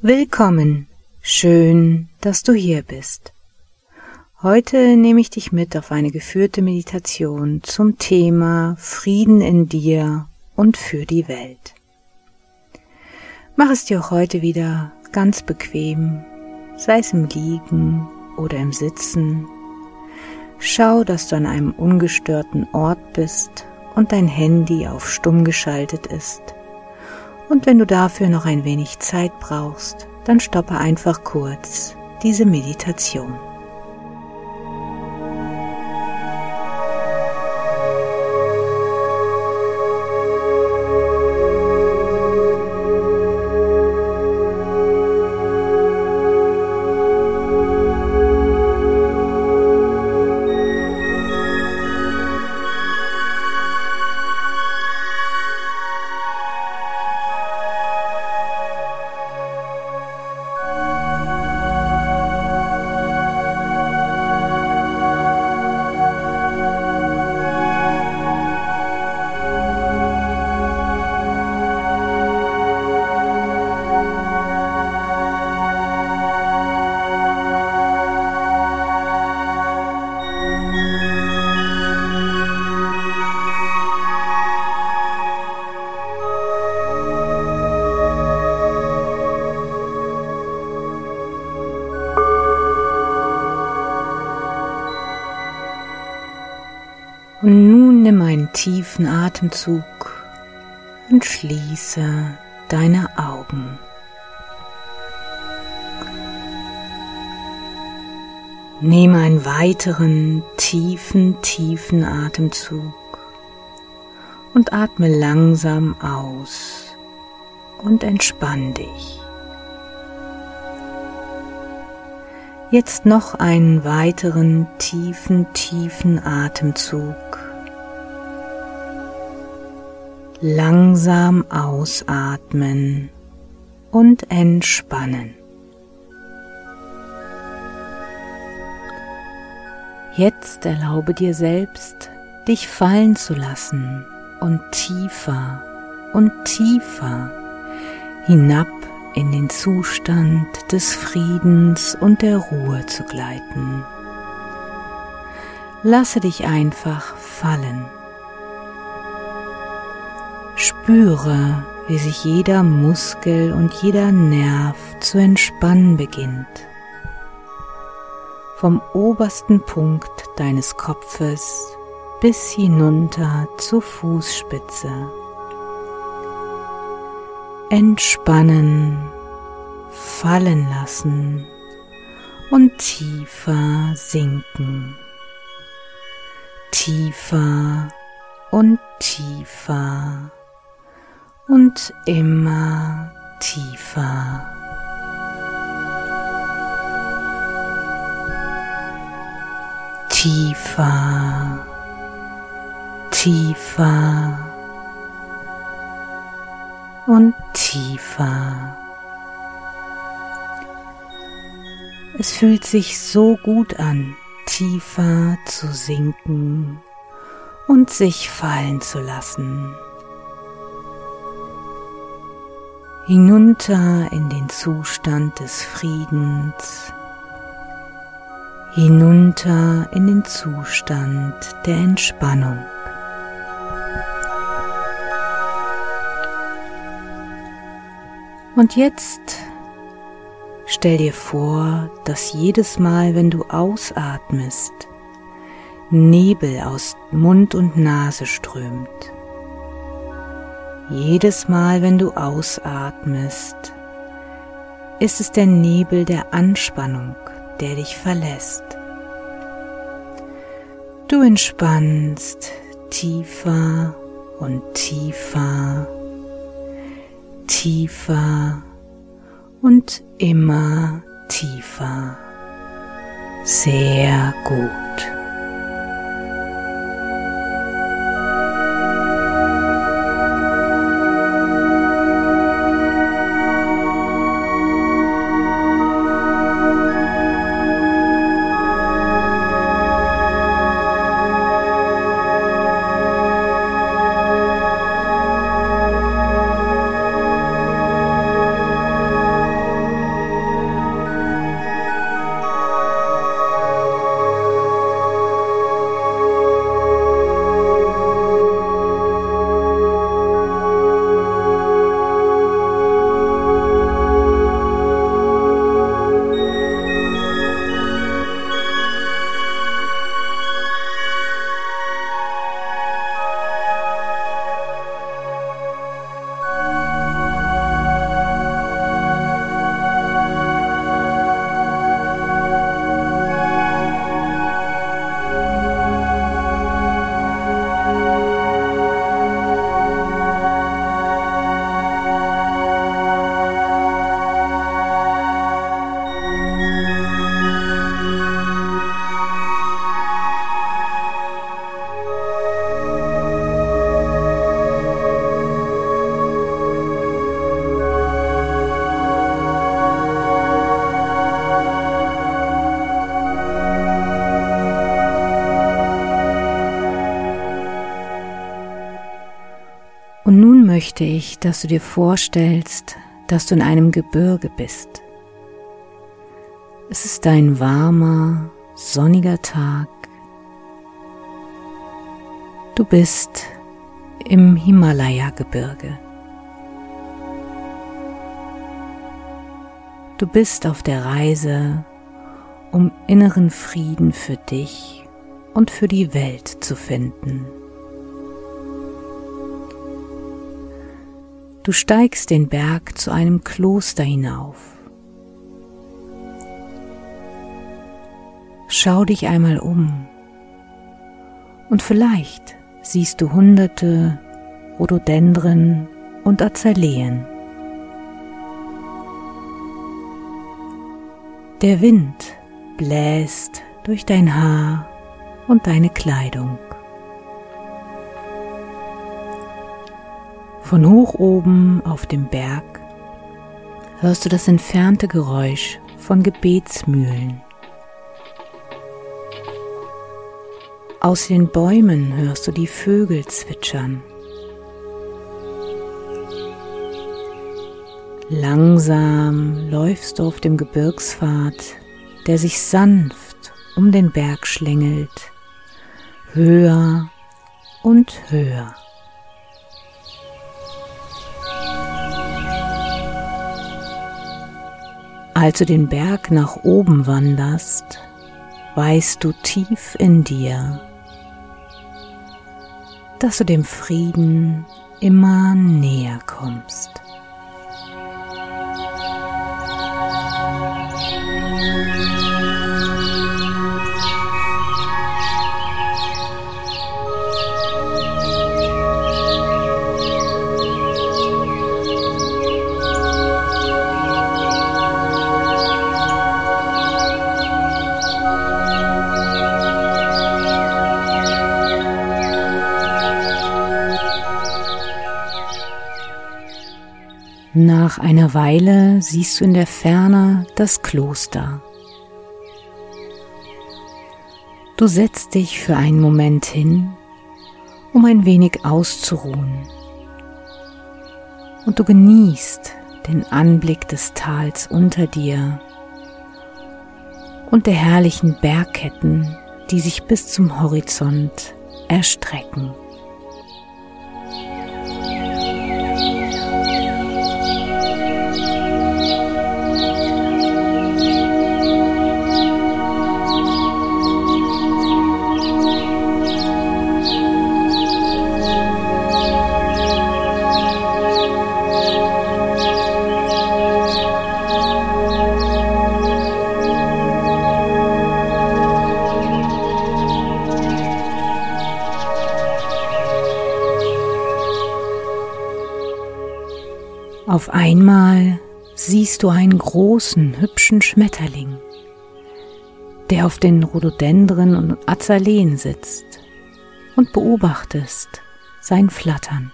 Willkommen, schön, dass du hier bist. Heute nehme ich dich mit auf eine geführte Meditation zum Thema Frieden in dir und für die Welt. Mach es dir auch heute wieder ganz bequem, sei es im Liegen oder im Sitzen. Schau, dass du an einem ungestörten Ort bist und dein Handy auf stumm geschaltet ist. Und wenn du dafür noch ein wenig Zeit brauchst, dann stoppe einfach kurz diese Meditation. Tiefen Atemzug und schließe deine Augen. Nehme einen weiteren tiefen, tiefen Atemzug und atme langsam aus und entspann dich. Jetzt noch einen weiteren tiefen, tiefen Atemzug. Langsam ausatmen und entspannen. Jetzt erlaube dir selbst, dich fallen zu lassen und tiefer und tiefer hinab in den Zustand des Friedens und der Ruhe zu gleiten. Lasse dich einfach fallen. Spüre, wie sich jeder Muskel und jeder Nerv zu entspannen beginnt. Vom obersten Punkt deines Kopfes bis hinunter zur Fußspitze entspannen, fallen lassen und tiefer sinken. Tiefer und tiefer und immer tiefer. Tiefer, tiefer und tiefer. Es fühlt sich so gut an, tiefer zu sinken und sich fallen zu lassen. Hinunter in den Zustand des Friedens, hinunter in den Zustand der Entspannung. Und jetzt stell dir vor, dass jedes Mal, wenn du ausatmest, Nebel aus Mund und Nase strömt. Jedes Mal, wenn du ausatmest, ist es der Nebel der Anspannung, der dich verlässt. Du entspannst tiefer und tiefer tiefer und immer tiefer. Sehr gut. Möchte ich, dass du dir vorstellst, dass du in einem Gebirge bist. Es ist ein warmer, sonniger Tag. Du bist im Himalaya-Gebirge. Du bist auf der Reise, um inneren Frieden für dich und für die Welt zu finden. Du steigst den Berg zu einem Kloster hinauf. Schau dich einmal um und vielleicht siehst du hunderte Rhododendren und Azaleen. Der Wind bläst durch dein Haar und deine Kleidung. Von hoch oben auf dem Berg hörst du das entfernte Geräusch von Gebetsmühlen. Aus den Bäumen hörst du die Vögel zwitschern. Langsam läufst du auf dem Gebirgspfad, der sich sanft um den Berg schlängelt, höher und höher. Als du den Berg nach oben wanderst, weißt du tief in dir, dass du dem Frieden immer näher kommst. Nach einer Weile siehst du in der Ferne das Kloster. Du setzt dich für einen Moment hin, um ein wenig auszuruhen. Und du genießt den Anblick des Tals unter dir und der herrlichen Bergketten, die sich bis zum Horizont erstrecken. Auf einmal siehst du einen großen, hübschen Schmetterling, der auf den Rhododendren und Azaleen sitzt und beobachtest sein Flattern.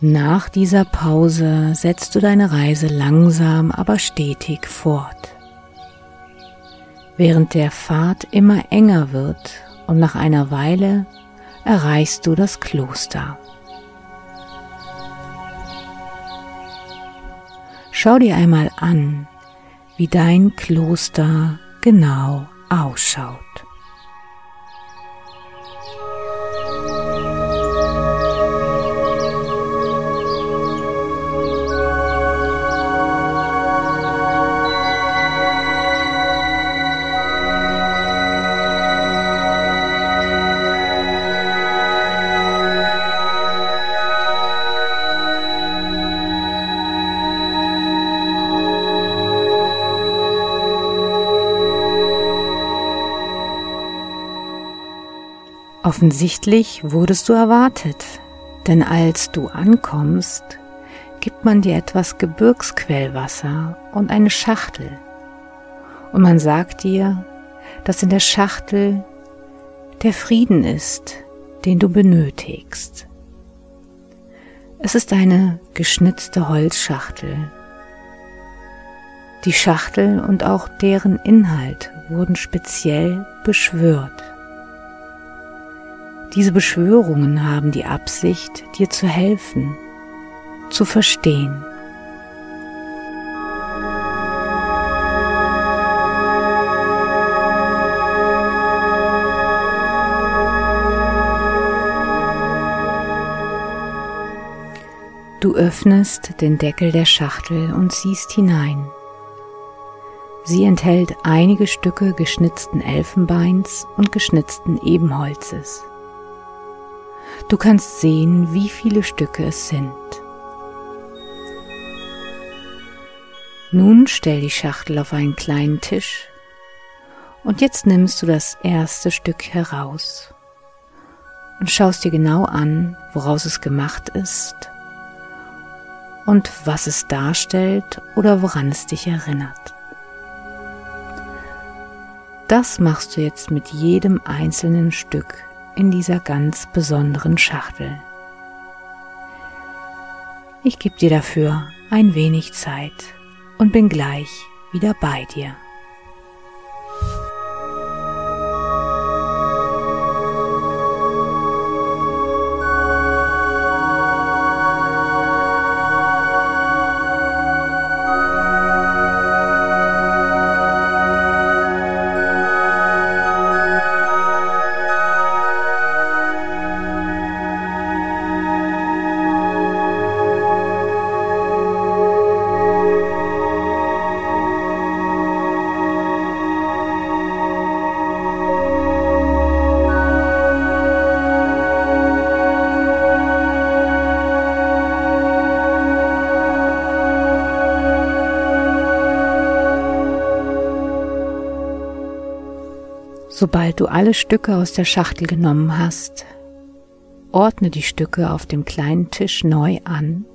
Nach dieser Pause setzt du deine Reise langsam, aber stetig fort. Während der Pfad immer enger wird und nach einer Weile erreichst du das Kloster. Schau dir einmal an, wie dein Kloster genau ausschaut. Offensichtlich wurdest du erwartet, denn als du ankommst, gibt man dir etwas Gebirgsquellwasser und eine Schachtel. Und man sagt dir, dass in der Schachtel der Frieden ist, den du benötigst. Es ist eine geschnitzte Holzschachtel. Die Schachtel und auch deren Inhalt wurden speziell beschwört. Diese Beschwörungen haben die Absicht, dir zu helfen, zu verstehen. Du öffnest den Deckel der Schachtel und siehst hinein. Sie enthält einige Stücke geschnitzten Elfenbeins und geschnitzten Ebenholzes. Du kannst sehen, wie viele Stücke es sind. Nun stell die Schachtel auf einen kleinen Tisch und jetzt nimmst du das erste Stück heraus und schaust dir genau an, woraus es gemacht ist und was es darstellt oder woran es dich erinnert. Das machst du jetzt mit jedem einzelnen Stück in dieser ganz besonderen Schachtel. Ich gebe dir dafür ein wenig Zeit und bin gleich wieder bei dir. Sobald du alle Stücke aus der Schachtel genommen hast, ordne die Stücke auf dem kleinen Tisch neu an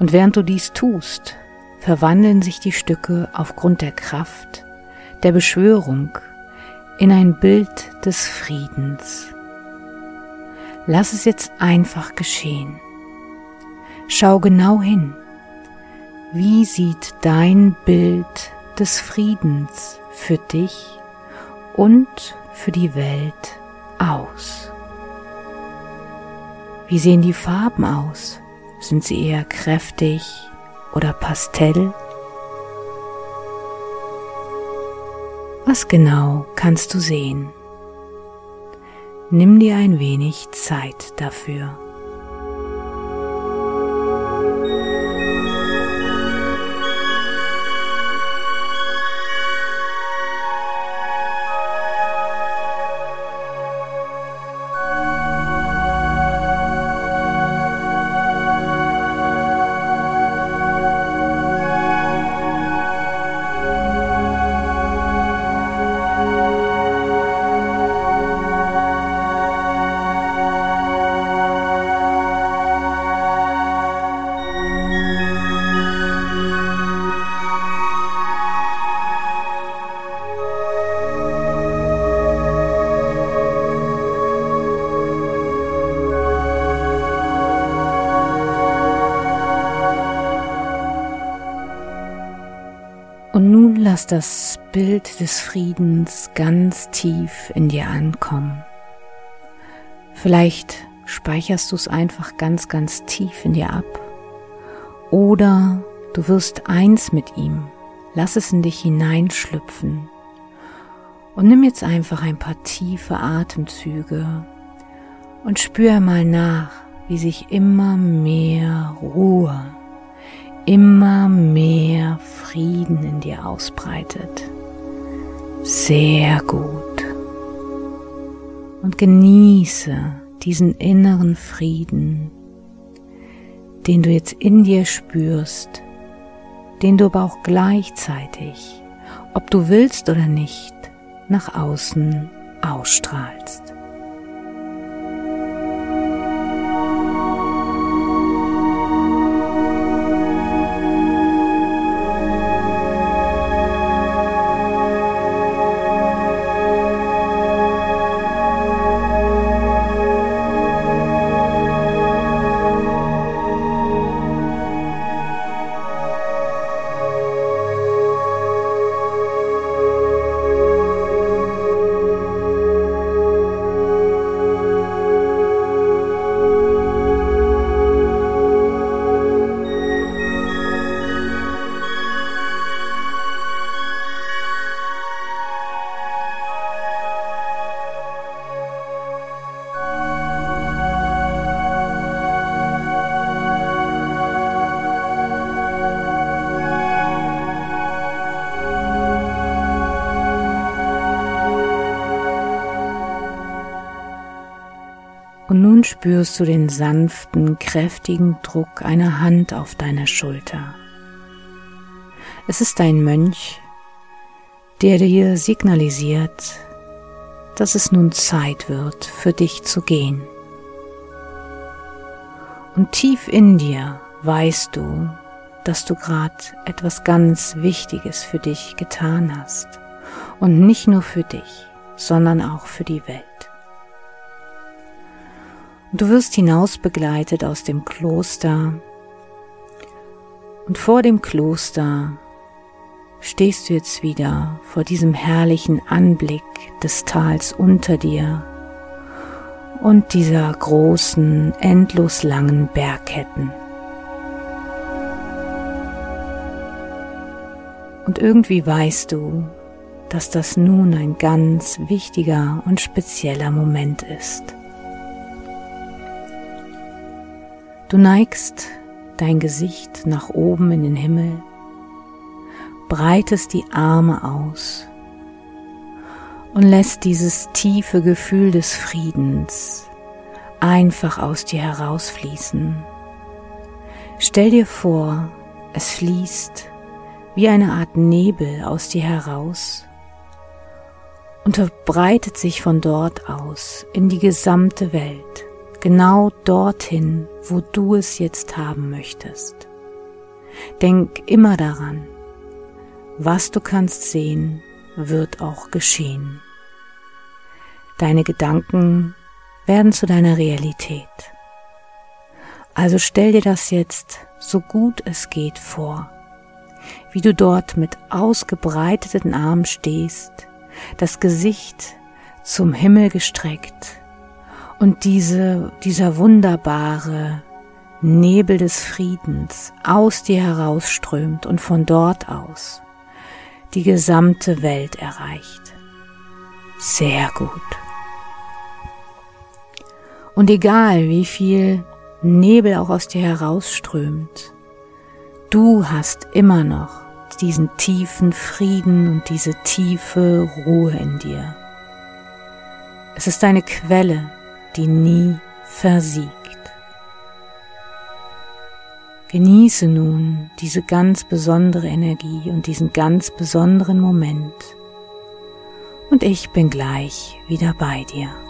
und während du dies tust, verwandeln sich die Stücke aufgrund der Kraft der Beschwörung in ein Bild des Friedens. Lass es jetzt einfach geschehen. Schau genau hin. Wie sieht dein Bild des Friedens für dich und für die Welt aus? Wie sehen die Farben aus? Sind sie eher kräftig oder pastell? Was genau kannst du sehen? Nimm dir ein wenig Zeit dafür. Lass das Bild des Friedens ganz tief in dir ankommen. Vielleicht speicherst du es einfach ganz, ganz tief in dir ab. Oder du wirst eins mit ihm. Lass es in dich hineinschlüpfen. Und nimm jetzt einfach ein paar tiefe Atemzüge und spür mal nach, wie sich immer mehr Ruhe immer mehr Frieden in dir ausbreitet. Sehr gut. Und genieße diesen inneren Frieden, den du jetzt in dir spürst, den du aber auch gleichzeitig, ob du willst oder nicht, nach außen ausstrahlst. Spürst du den sanften, kräftigen Druck einer Hand auf deiner Schulter. Es ist ein Mönch, der dir signalisiert, dass es nun Zeit wird, für dich zu gehen. Und tief in dir weißt du, dass du gerade etwas ganz Wichtiges für dich getan hast. Und nicht nur für dich, sondern auch für die Welt. Du wirst hinaus begleitet aus dem Kloster und vor dem Kloster stehst du jetzt wieder vor diesem herrlichen Anblick des Tals unter dir und dieser großen, endlos langen Bergketten. Und irgendwie weißt du, dass das nun ein ganz wichtiger und spezieller Moment ist. Du neigst dein Gesicht nach oben in den Himmel, breitest die Arme aus und lässt dieses tiefe Gefühl des Friedens einfach aus dir herausfließen. Stell dir vor, es fließt wie eine Art Nebel aus dir heraus und verbreitet sich von dort aus in die gesamte Welt genau dorthin, wo du es jetzt haben möchtest. Denk immer daran, was du kannst sehen, wird auch geschehen. Deine Gedanken werden zu deiner Realität. Also stell dir das jetzt so gut es geht vor, wie du dort mit ausgebreiteten Armen stehst, das Gesicht zum Himmel gestreckt und diese, dieser wunderbare Nebel des Friedens aus dir herausströmt und von dort aus die gesamte Welt erreicht. Sehr gut. Und egal wie viel Nebel auch aus dir herausströmt, du hast immer noch diesen tiefen Frieden und diese tiefe Ruhe in dir. Es ist eine Quelle, die nie versiegt. Genieße nun diese ganz besondere Energie und diesen ganz besonderen Moment. Und ich bin gleich wieder bei dir.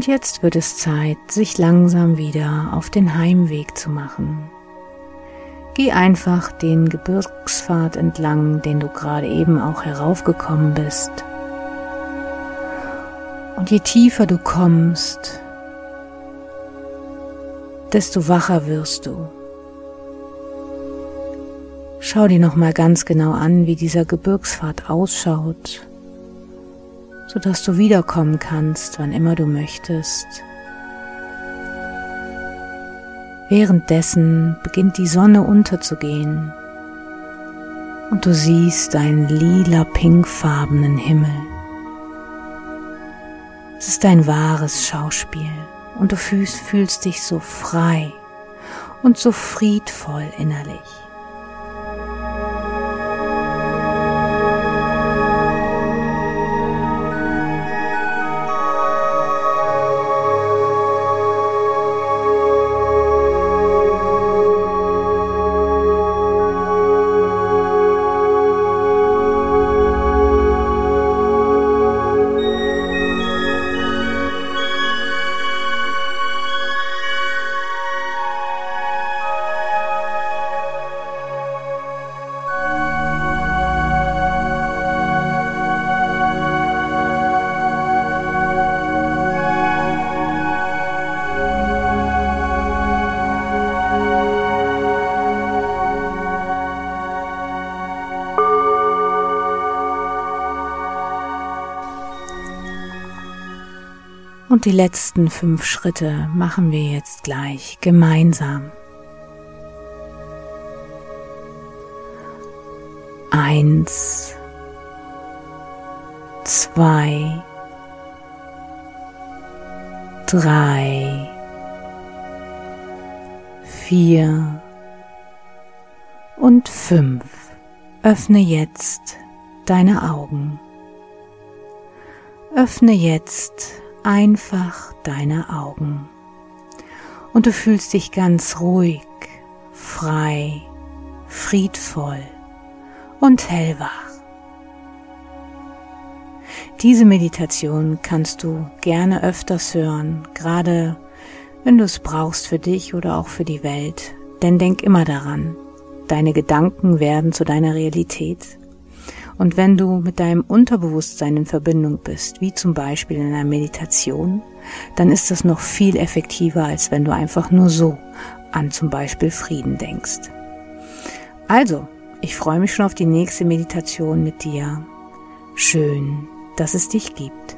Und jetzt wird es Zeit, sich langsam wieder auf den Heimweg zu machen. Geh einfach den Gebirgspfad entlang, den du gerade eben auch heraufgekommen bist. Und je tiefer du kommst, desto wacher wirst du. Schau dir nochmal ganz genau an, wie dieser Gebirgspfad ausschaut, sodass du wiederkommen kannst, wann immer du möchtest. Währenddessen beginnt die Sonne unterzugehen und du siehst einen lila-pinkfarbenen Himmel. Es ist ein wahres Schauspiel und du fühlst, fühlst dich so frei und so friedvoll innerlich. Und die letzten fünf Schritte machen wir jetzt gleich gemeinsam. Eins, zwei, drei, vier und fünf. Öffne jetzt deine Augen. Öffne jetzt einfach deine Augen und du fühlst dich ganz ruhig, frei, friedvoll und hellwach. Diese Meditation kannst du gerne öfters hören, gerade wenn du es brauchst für dich oder auch für die Welt. Denn denk immer daran, deine Gedanken werden zu deiner Realität und wenn du mit deinem Unterbewusstsein in Verbindung bist, wie zum Beispiel in einer Meditation, dann ist das noch viel effektiver, als wenn du einfach nur so an zum Beispiel Frieden denkst. Also, ich freue mich schon auf die nächste Meditation mit dir. Schön, dass es dich gibt.